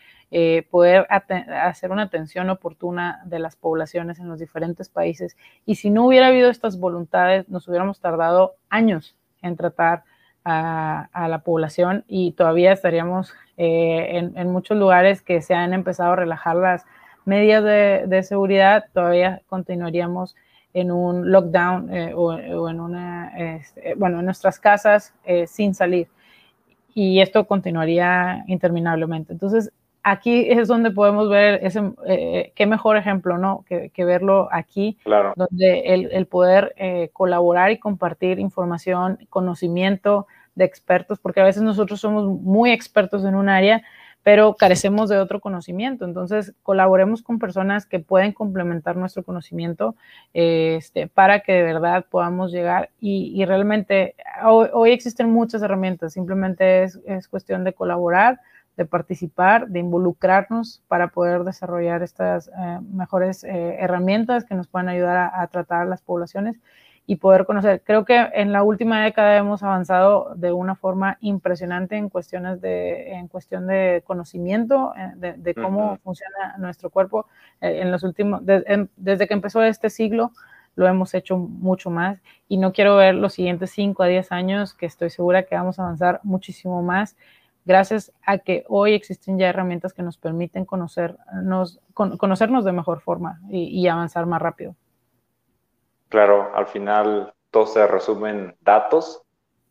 poder hacer una atención oportuna de las poblaciones en los diferentes países. Y si no hubiera habido estas voluntades, nos hubiéramos tardado años en tratar a, la población y todavía estaríamos eh, en, muchos lugares que se han empezado a relajar las medidas de, seguridad, todavía continuaríamos en un lockdown eh, o, en una, este, bueno, en nuestras casas eh, sin salir. Y esto continuaría interminablemente. Entonces, aquí es donde podemos ver ese, eh, qué mejor ejemplo, ¿no? Que, verlo aquí, donde el, el poder colaborar y compartir información, conocimiento de expertos, porque a veces nosotros somos muy expertos en un área, pero carecemos de otro conocimiento. Entonces, colaboremos con personas que pueden complementar nuestro conocimiento este, para que de verdad podamos llegar y, realmente hoy, existen muchas herramientas, simplemente es, cuestión de colaborar, de participar, de involucrarnos para poder desarrollar estas eh, mejores eh, herramientas que nos puedan ayudar a, a tratar las poblaciones y poder conocer. Creo que en la última década hemos avanzado de una forma impresionante en cuestiones de, en cuestión de conocimiento, eh, de, cómo funciona nuestro cuerpo. Eh, en los últimos, desde que empezó este siglo, lo hemos hecho mucho más y no quiero ver los siguientes 5 a 10 años que estoy segura que vamos a avanzar muchísimo más gracias a que hoy existen ya herramientas que nos permiten conocernos, conocernos de mejor forma y avanzar más rápido. Claro, al final todo se resume en datos,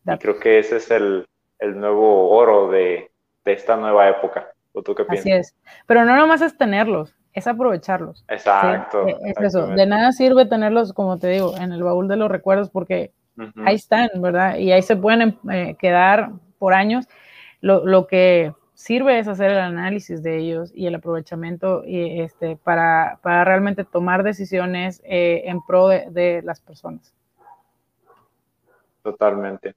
y creo que ese es el, nuevo oro de, esta nueva época. ¿O tú qué piensas? Así es. Pero no nomás es tenerlos, es aprovecharlos. Exacto. E, es eso. De nada sirve tenerlos, como te digo, en el baúl de los recuerdos porque ahí están, ¿verdad? Y ahí se pueden eh, quedar por años. Lo, lo, que sirve es hacer el análisis de ellos y el aprovechamiento y este, para, para realmente tomar decisiones eh, en pro de, las personas. Totalmente.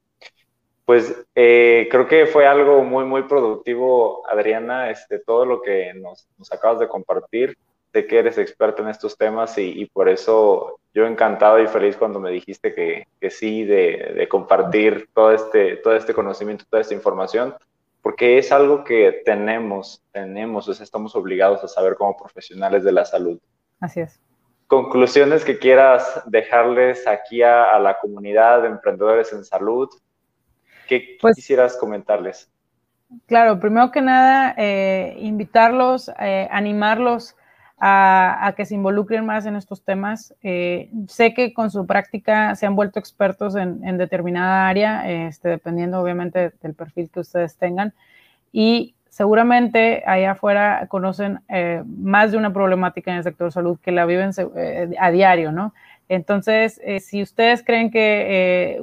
Pues eh, creo que fue algo muy, muy productivo, Adriana, este, todo lo que nos, acabas de compartir. Sé que eres experta en estos temas y, y, por eso yo encantado y feliz cuando me dijiste que, que sí, de, de compartir todo este, todo este conocimiento, toda esta información porque es algo que tenemos, tenemos, o sea, estamos obligados a saber como profesionales de la salud. Así es. Conclusiones que quieras dejarles aquí a, la comunidad de emprendedores en salud. ¿Qué pues quisieras comentarles? Claro, primero que nada, eh, invitarlos, eh, animarlos a, que se involucren más en estos temas. Eh, sé que con su práctica se han vuelto expertos en, determinada área, este, dependiendo obviamente del perfil que ustedes tengan. Y seguramente allá afuera conocen eh, más de una problemática en el sector salud que la viven eh, a diario, ¿no? Entonces, si ustedes creen que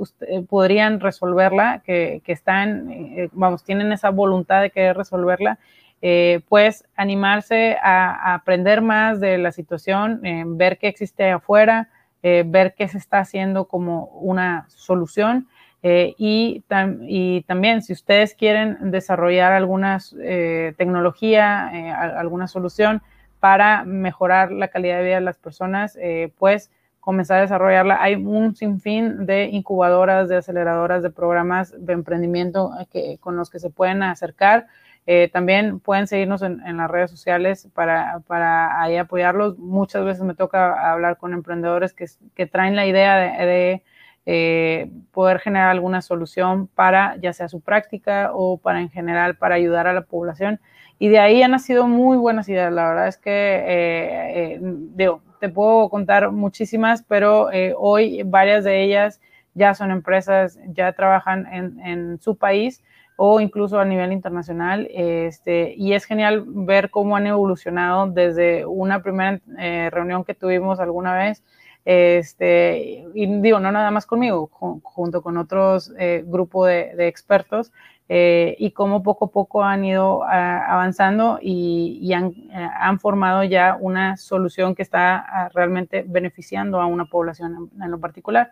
podrían resolverla, que, que están, vamos, tienen esa voluntad de querer resolverla, eh, pues animarse a, aprender más de la situación, eh, ver qué existe afuera, eh, ver qué se está haciendo como una solución. Y, también si ustedes quieren desarrollar alguna tecnología, alguna solución para mejorar la calidad de vida de las personas, pues comenzar a desarrollarla. Hay un sinfín de incubadoras, de aceleradoras, de programas de emprendimiento con los que se pueden acercar. Eh, también pueden seguirnos en, las redes sociales para, para, ahí apoyarlos. Muchas veces me toca hablar con emprendedores que, que traen la idea de, eh, poder generar alguna solución para ya sea su práctica o para en general para ayudar a la población. Y de ahí han nacido muy buenas ideas. La verdad es que, eh, te puedo contar muchísimas, pero hoy varias de ellas ya son empresas, ya trabajan en, en su país o incluso a nivel internacional. Este, y es genial ver cómo han evolucionado desde una primera eh, reunión que tuvimos alguna vez. Este, y digo, no nada más conmigo, junto con otros eh, grupos de, expertos, eh, y cómo poco a poco han ido avanzando y, han, han, formado ya una solución que está ah, realmente beneficiando a una población en lo particular.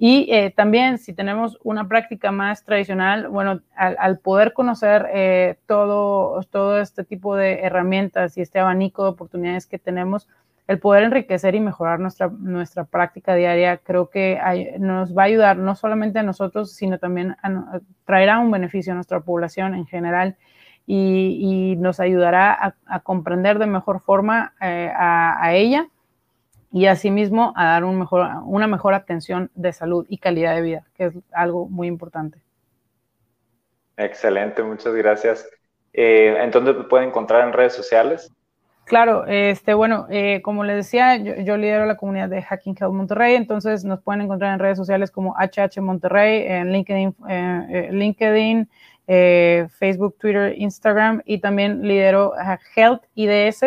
Y eh, también si tenemos una práctica más tradicional, bueno, al, poder conocer eh, todo, todo este tipo de herramientas y este abanico de oportunidades que tenemos, el poder enriquecer y mejorar nuestra, nuestra práctica diaria, creo que nos va a ayudar no solamente a nosotros, sino también traerá un beneficio a nuestra población en general y, nos ayudará a, comprender de mejor forma eh, a ella y asimismo a dar un mejor, una mejor atención de salud y calidad de vida, que es algo muy importante. Excelente, muchas gracias. Eh, ¿En dónde pueden encontrar en redes sociales? Claro, este, bueno, eh, como les decía, yo, lidero la comunidad de Hacking Health Monterrey, entonces nos pueden encontrar en redes sociales como HH Monterrey, en LinkedIn, eh, eh, LinkedIn Facebook, Twitter, Instagram y también lidero Health IDS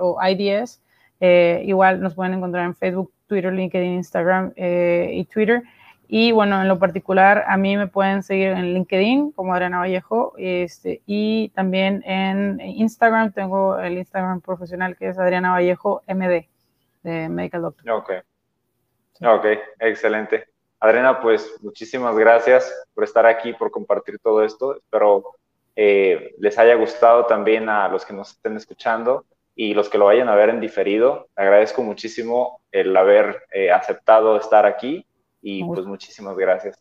o IDS. Igual nos pueden encontrar en Facebook, Twitter, LinkedIn, Instagram y Twitter. Y bueno, en lo particular, a mí me pueden seguir en LinkedIn como Adriana Vallejo este, y también en Instagram tengo el Instagram profesional que es Adriana Vallejo MD de Medical Doctor. Ok. Ok, excelente. Adriana, pues muchísimas gracias por estar aquí, por compartir todo esto. Espero eh, les haya gustado también a los que nos estén escuchando y los que lo vayan a ver en diferido. Agradezco muchísimo el haber eh, aceptado estar aquí y pues muchísimas gracias.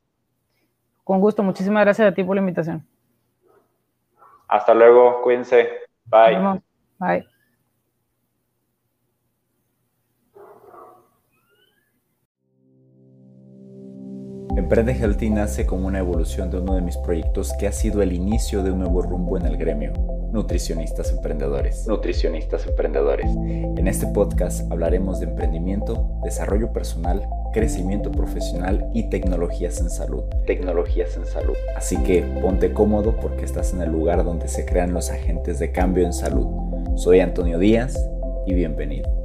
Con gusto, muchísimas gracias a ti por la invitación. Hasta luego, cuídense. Bye. Bye. Emprende Healthy nace como una evolución de uno de mis proyectos que ha sido el inicio de un nuevo rumbo en el gremio, Nutricionistas Emprendedores. Nutricionistas Emprendedores. En este podcast hablaremos de emprendimiento, desarrollo personal, crecimiento profesional y tecnologías en salud. Tecnologías en salud. Así que ponte cómodo porque estás en el lugar donde se crean los agentes de cambio en salud. Soy Antonio Díaz y bienvenido.